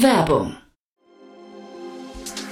Werbung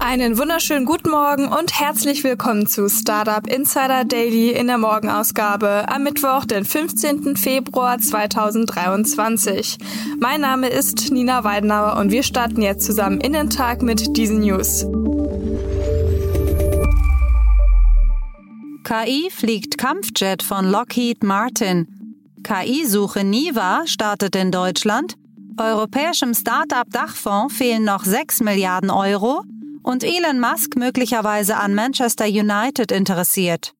Einen wunderschönen guten Morgen und herzlich willkommen zu Startup Insider Daily in der Morgenausgabe am Mittwoch, den 15. Februar 2023. Mein Name ist Nina Weidenauer und wir starten jetzt zusammen in den Tag mit diesen News. KI fliegt Kampfjet von Lockheed Martin. KI-Suche Niva startet in Deutschland. Europäischem Start-up-Dachfonds fehlen noch 6 Milliarden Euro und Elon Musk möglicherweise an Manchester United interessiert.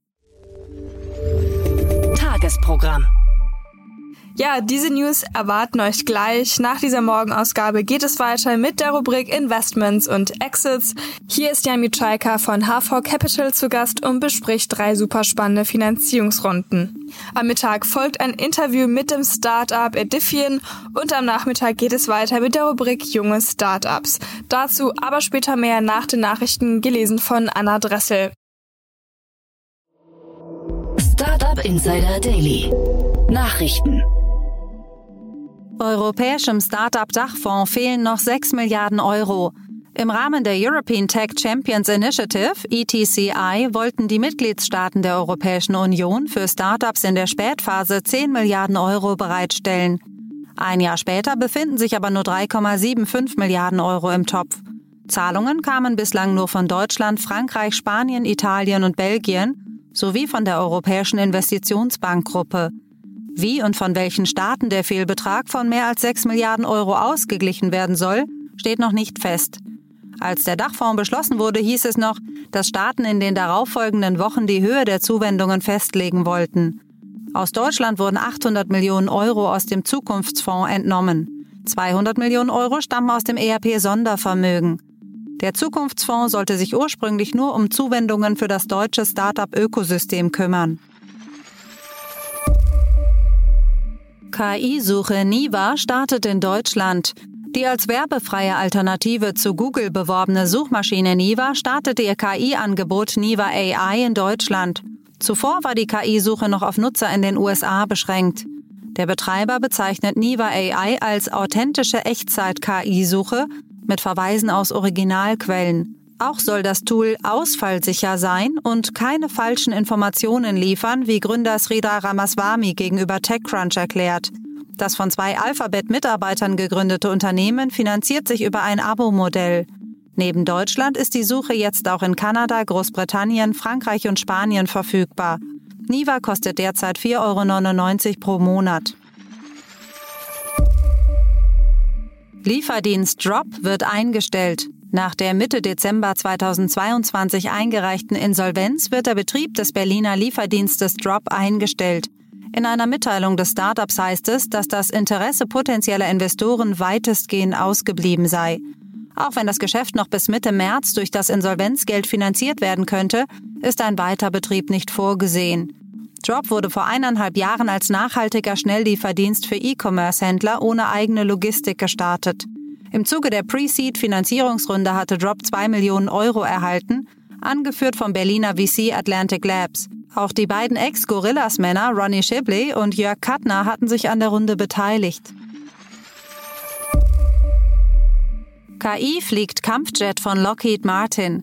Tagesprogramm. Ja, diese News erwarten euch gleich. Nach dieser Morgenausgabe geht es weiter mit der Rubrik Investments und Exits. Hier ist Jan Mitschaika von HV Capital zu Gast und bespricht drei super spannende Finanzierungsrunden. Am Mittag folgt ein Interview mit dem Startup Edifian und am Nachmittag geht es weiter mit der Rubrik Junge Startups. Dazu aber später mehr nach den Nachrichten gelesen von Anna Dressel. Startup Insider Daily. Nachrichten. Europäischem Start-up-Dachfonds fehlen noch 6 Milliarden Euro. Im Rahmen der European Tech Champions Initiative, ETCI, wollten die Mitgliedstaaten der Europäischen Union für Startups in der Spätphase 10 Milliarden Euro bereitstellen. Ein Jahr später befinden sich aber nur 3,75 Milliarden Euro im Topf. Zahlungen kamen bislang nur von Deutschland, Frankreich, Spanien, Italien und Belgien sowie von der Europäischen Investitionsbankgruppe. Wie und von welchen Staaten der Fehlbetrag von mehr als 6 Milliarden Euro ausgeglichen werden soll, steht noch nicht fest. Als der Dachfonds beschlossen wurde, hieß es noch, dass Staaten in den darauffolgenden Wochen die Höhe der Zuwendungen festlegen wollten. Aus Deutschland wurden 800 Millionen Euro aus dem Zukunftsfonds entnommen. 200 Millionen Euro stammen aus dem ERP-Sondervermögen. Der Zukunftsfonds sollte sich ursprünglich nur um Zuwendungen für das deutsche Start-up-Ökosystem kümmern. KI-Suche Niva startet in Deutschland. Die als werbefreie Alternative zu Google beworbene Suchmaschine Niva startete ihr KI-Angebot Niva AI in Deutschland. Zuvor war die KI-Suche noch auf Nutzer in den USA beschränkt. Der Betreiber bezeichnet Niva AI als authentische Echtzeit-KI-Suche mit Verweisen aus Originalquellen. Auch soll das Tool ausfallsicher sein und keine falschen Informationen liefern, wie Gründer Sridhar Ramaswamy gegenüber TechCrunch erklärt. Das von zwei Alphabet-Mitarbeitern gegründete Unternehmen finanziert sich über ein Abo-Modell. Neben Deutschland ist die Suche jetzt auch in Kanada, Großbritannien, Frankreich und Spanien verfügbar. Niva kostet derzeit 4,99 Euro pro Monat. Lieferdienst Drop wird eingestellt. Nach der Mitte Dezember 2022 eingereichten Insolvenz wird der Betrieb des Berliner Lieferdienstes Drop eingestellt. In einer Mitteilung des Startups heißt es, dass das Interesse potenzieller Investoren weitestgehend ausgeblieben sei. Auch wenn das Geschäft noch bis Mitte März durch das Insolvenzgeld finanziert werden könnte, ist ein Weiterbetrieb nicht vorgesehen. Drop wurde vor eineinhalb Jahren als nachhaltiger Schnelllieferdienst für E-Commerce-Händler ohne eigene Logistik gestartet. Im Zuge der Pre-Seed-Finanzierungsrunde hatte Drop 2 Millionen Euro erhalten, angeführt vom Berliner VC Atlantic Labs. Auch die beiden Ex-Gorillas-Männer Ronnie Shibley und Jörg Kattner hatten sich an der Runde beteiligt. KI fliegt Kampfjet von Lockheed Martin.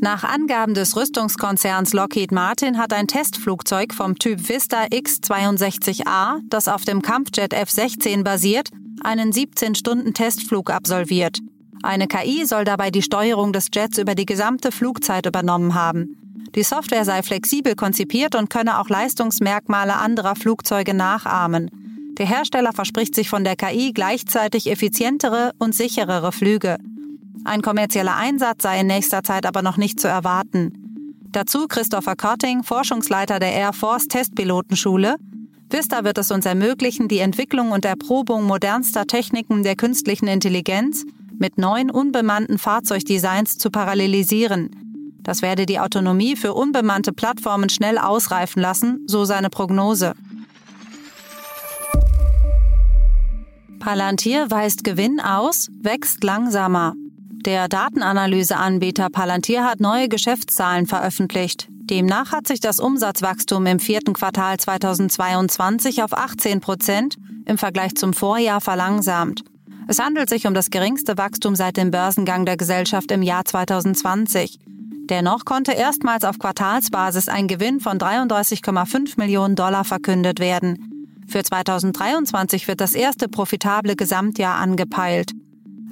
Nach Angaben des Rüstungskonzerns Lockheed Martin hat ein Testflugzeug vom Typ Vista X-62A, das auf dem Kampfjet F-16 basiert, einen 17-Stunden-Testflug absolviert. Eine KI soll dabei die Steuerung des Jets über die gesamte Flugzeit übernommen haben. Die Software sei flexibel konzipiert und könne auch Leistungsmerkmale anderer Flugzeuge nachahmen. Der Hersteller verspricht sich von der KI gleichzeitig effizientere und sicherere Flüge. Ein kommerzieller Einsatz sei in nächster Zeit aber noch nicht zu erwarten. Dazu Christopher Cotting, Forschungsleiter der Air Force Testpilotenschule. Vista wird es uns ermöglichen, die Entwicklung und Erprobung modernster Techniken der künstlichen Intelligenz mit neuen unbemannten Fahrzeugdesigns zu parallelisieren. Das werde die Autonomie für unbemannte Plattformen schnell ausreifen lassen, so seine Prognose. Palantir weist Gewinn aus, wächst langsamer. Der Datenanalyseanbieter Palantir hat neue Geschäftszahlen veröffentlicht. Demnach hat sich das Umsatzwachstum im vierten Quartal 2022 auf 18 Prozent im Vergleich zum Vorjahr verlangsamt. Es handelt sich um das geringste Wachstum seit dem Börsengang der Gesellschaft im Jahr 2020. Dennoch konnte erstmals auf Quartalsbasis ein Gewinn von 33,5 Millionen Dollar verkündet werden. Für 2023 wird das erste profitable Gesamtjahr angepeilt.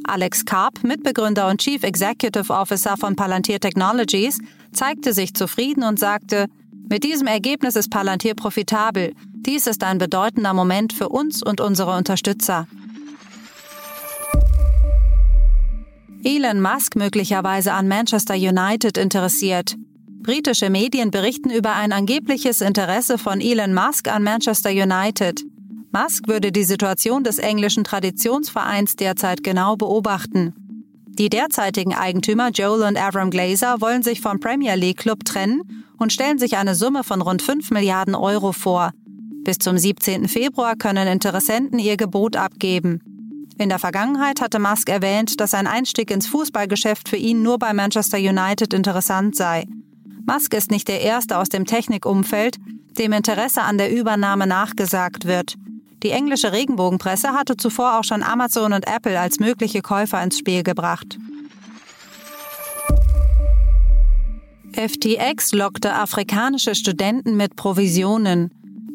Alex Karp, Mitbegründer und Chief Executive Officer von Palantir Technologies, zeigte sich zufrieden und sagte, mit diesem Ergebnis ist Palantir profitabel. Dies ist ein bedeutender Moment für uns und unsere Unterstützer. Elon Musk möglicherweise an Manchester United interessiert. Britische Medien berichten über ein angebliches Interesse von Elon Musk an Manchester United. Musk würde die Situation des englischen Traditionsvereins derzeit genau beobachten. Die derzeitigen Eigentümer Joel und Avram Glazer wollen sich vom Premier League Club trennen und stellen sich eine Summe von rund 5 Milliarden Euro vor. Bis zum 17. Februar können Interessenten ihr Gebot abgeben. In der Vergangenheit hatte Musk erwähnt, dass ein Einstieg ins Fußballgeschäft für ihn nur bei Manchester United interessant sei. Musk ist nicht der Erste aus dem Technikumfeld, dem Interesse an der Übernahme nachgesagt wird. Die englische Regenbogenpresse hatte zuvor auch schon Amazon und Apple als mögliche Käufer ins Spiel gebracht. FTX lockte afrikanische Studenten mit Provisionen.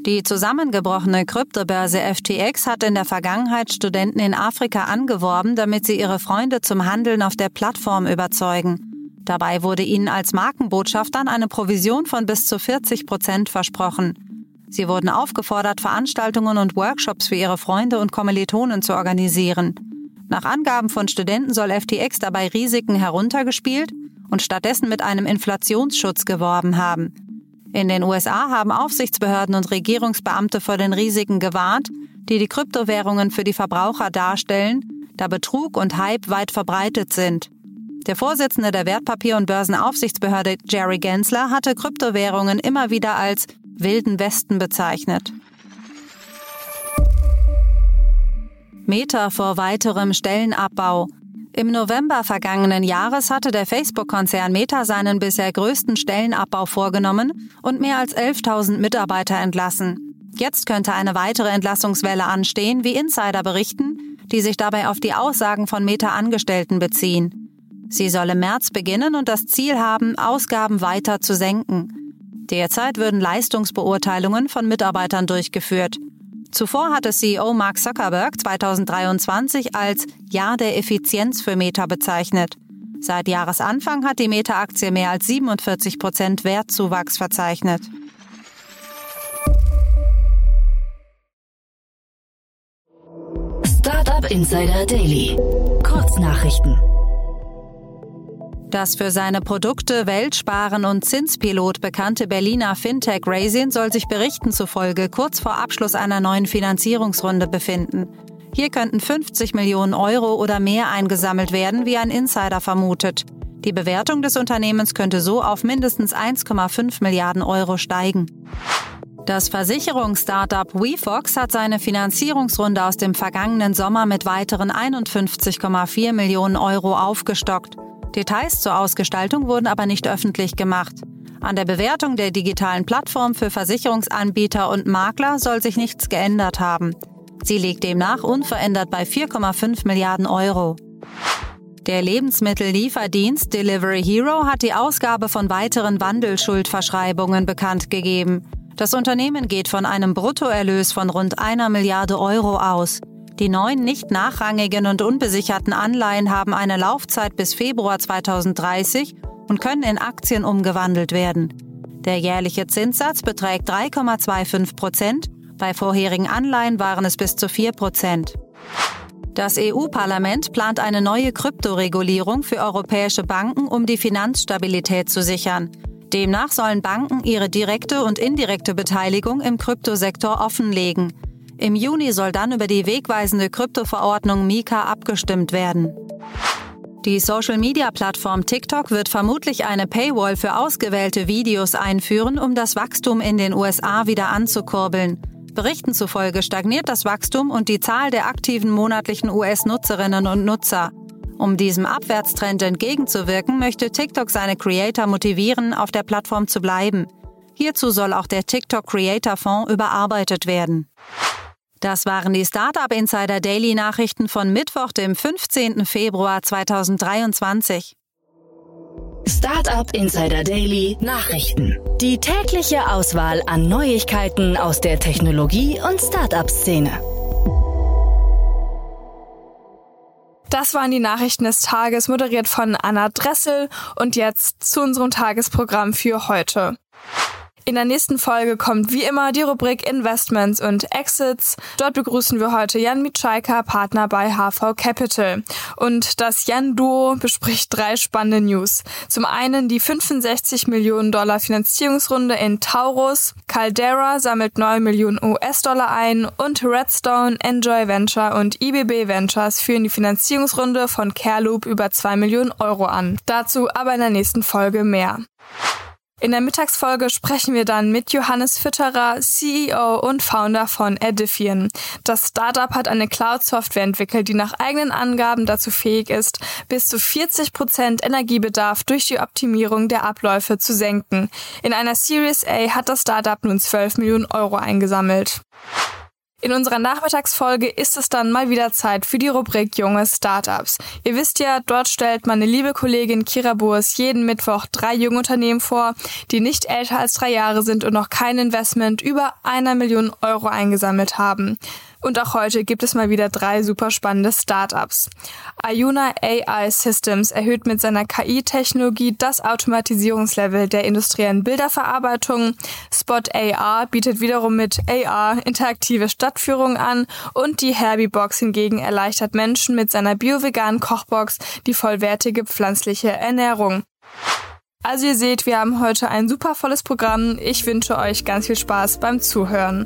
Die zusammengebrochene Kryptobörse FTX hat in der Vergangenheit Studenten in Afrika angeworben, damit sie ihre Freunde zum Handeln auf der Plattform überzeugen. Dabei wurde ihnen als Markenbotschaftern eine Provision von bis zu 40 Prozent versprochen. Sie wurden aufgefordert, Veranstaltungen und Workshops für ihre Freunde und Kommilitonen zu organisieren. Nach Angaben von Studenten soll FTX dabei Risiken heruntergespielt und stattdessen mit einem Inflationsschutz geworben haben. In den USA haben Aufsichtsbehörden und Regierungsbeamte vor den Risiken gewarnt, die die Kryptowährungen für die Verbraucher darstellen, da Betrug und Hype weit verbreitet sind. Der Vorsitzende der Wertpapier- und Börsenaufsichtsbehörde Jerry Gensler hatte Kryptowährungen immer wieder als wilden Westen bezeichnet. Meta vor weiterem Stellenabbau. Im November vergangenen Jahres hatte der Facebook-Konzern Meta seinen bisher größten Stellenabbau vorgenommen und mehr als 11.000 Mitarbeiter entlassen. Jetzt könnte eine weitere Entlassungswelle anstehen, wie Insider berichten, die sich dabei auf die Aussagen von Meta-Angestellten beziehen. Sie soll im März beginnen und das Ziel haben, Ausgaben weiter zu senken. Derzeit würden Leistungsbeurteilungen von Mitarbeitern durchgeführt. Zuvor hatte CEO Mark Zuckerberg 2023 als Jahr der Effizienz für Meta bezeichnet. Seit Jahresanfang hat die Meta-Aktie mehr als 47 Prozent Wertzuwachs verzeichnet. Startup Insider Daily. Kurznachrichten. Das für seine Produkte Weltsparen und Zinspilot bekannte Berliner Fintech Raisin soll sich Berichten zufolge kurz vor Abschluss einer neuen Finanzierungsrunde befinden. Hier könnten 50 Millionen Euro oder mehr eingesammelt werden, wie ein Insider vermutet. Die Bewertung des Unternehmens könnte so auf mindestens 1,5 Milliarden Euro steigen. Das Versicherungsstartup WeFox hat seine Finanzierungsrunde aus dem vergangenen Sommer mit weiteren 51,4 Millionen Euro aufgestockt. Details zur Ausgestaltung wurden aber nicht öffentlich gemacht. An der Bewertung der digitalen Plattform für Versicherungsanbieter und Makler soll sich nichts geändert haben. Sie liegt demnach unverändert bei 4,5 Milliarden Euro. Der Lebensmittellieferdienst Delivery Hero hat die Ausgabe von weiteren Wandelschuldverschreibungen bekannt gegeben. Das Unternehmen geht von einem Bruttoerlös von rund einer Milliarde Euro aus. Die neuen nicht nachrangigen und unbesicherten Anleihen haben eine Laufzeit bis Februar 2030 und können in Aktien umgewandelt werden. Der jährliche Zinssatz beträgt 3,25 Prozent, bei vorherigen Anleihen waren es bis zu 4 Prozent. Das EU-Parlament plant eine neue Kryptoregulierung für europäische Banken, um die Finanzstabilität zu sichern. Demnach sollen Banken ihre direkte und indirekte Beteiligung im Kryptosektor offenlegen. Im Juni soll dann über die wegweisende Kryptoverordnung Mika abgestimmt werden. Die Social-Media-Plattform TikTok wird vermutlich eine Paywall für ausgewählte Videos einführen, um das Wachstum in den USA wieder anzukurbeln. Berichten zufolge stagniert das Wachstum und die Zahl der aktiven monatlichen US-Nutzerinnen und Nutzer. Um diesem Abwärtstrend entgegenzuwirken, möchte TikTok seine Creator motivieren, auf der Plattform zu bleiben. Hierzu soll auch der TikTok Creator Fonds überarbeitet werden. Das waren die Startup Insider Daily Nachrichten von Mittwoch, dem 15. Februar 2023. Startup Insider Daily Nachrichten. Die tägliche Auswahl an Neuigkeiten aus der Technologie- und Startup-Szene. Das waren die Nachrichten des Tages, moderiert von Anna Dressel. Und jetzt zu unserem Tagesprogramm für heute. In der nächsten Folge kommt wie immer die Rubrik Investments und Exits. Dort begrüßen wir heute Jan Mitschaika, Partner bei HV Capital. Und das Jan-Duo bespricht drei spannende News. Zum einen die 65 Millionen Dollar Finanzierungsrunde in Taurus, Caldera sammelt 9 Millionen US-Dollar ein und Redstone, Enjoy Venture und IBB Ventures führen die Finanzierungsrunde von Careloop über 2 Millionen Euro an. Dazu aber in der nächsten Folge mehr. In der Mittagsfolge sprechen wir dann mit Johannes Fütterer, CEO und Founder von Edifian. Das Startup hat eine Cloud-Software entwickelt, die nach eigenen Angaben dazu fähig ist, bis zu 40 Prozent Energiebedarf durch die Optimierung der Abläufe zu senken. In einer Series A hat das Startup nun 12 Millionen Euro eingesammelt. In unserer Nachmittagsfolge ist es dann mal wieder Zeit für die Rubrik Junge Startups. Ihr wisst ja, dort stellt meine liebe Kollegin Kira Burs jeden Mittwoch drei junge Unternehmen vor, die nicht älter als drei Jahre sind und noch kein Investment über einer Million Euro eingesammelt haben. Und auch heute gibt es mal wieder drei super spannende Startups. Ayuna AI Systems erhöht mit seiner KI-Technologie das Automatisierungslevel der industriellen Bilderverarbeitung. Spot AR bietet wiederum mit AR interaktive Stadtführungen an und die Herbie Box hingegen erleichtert Menschen mit seiner bio-veganen Kochbox die vollwertige pflanzliche Ernährung. Also ihr seht, wir haben heute ein super volles Programm. Ich wünsche euch ganz viel Spaß beim Zuhören.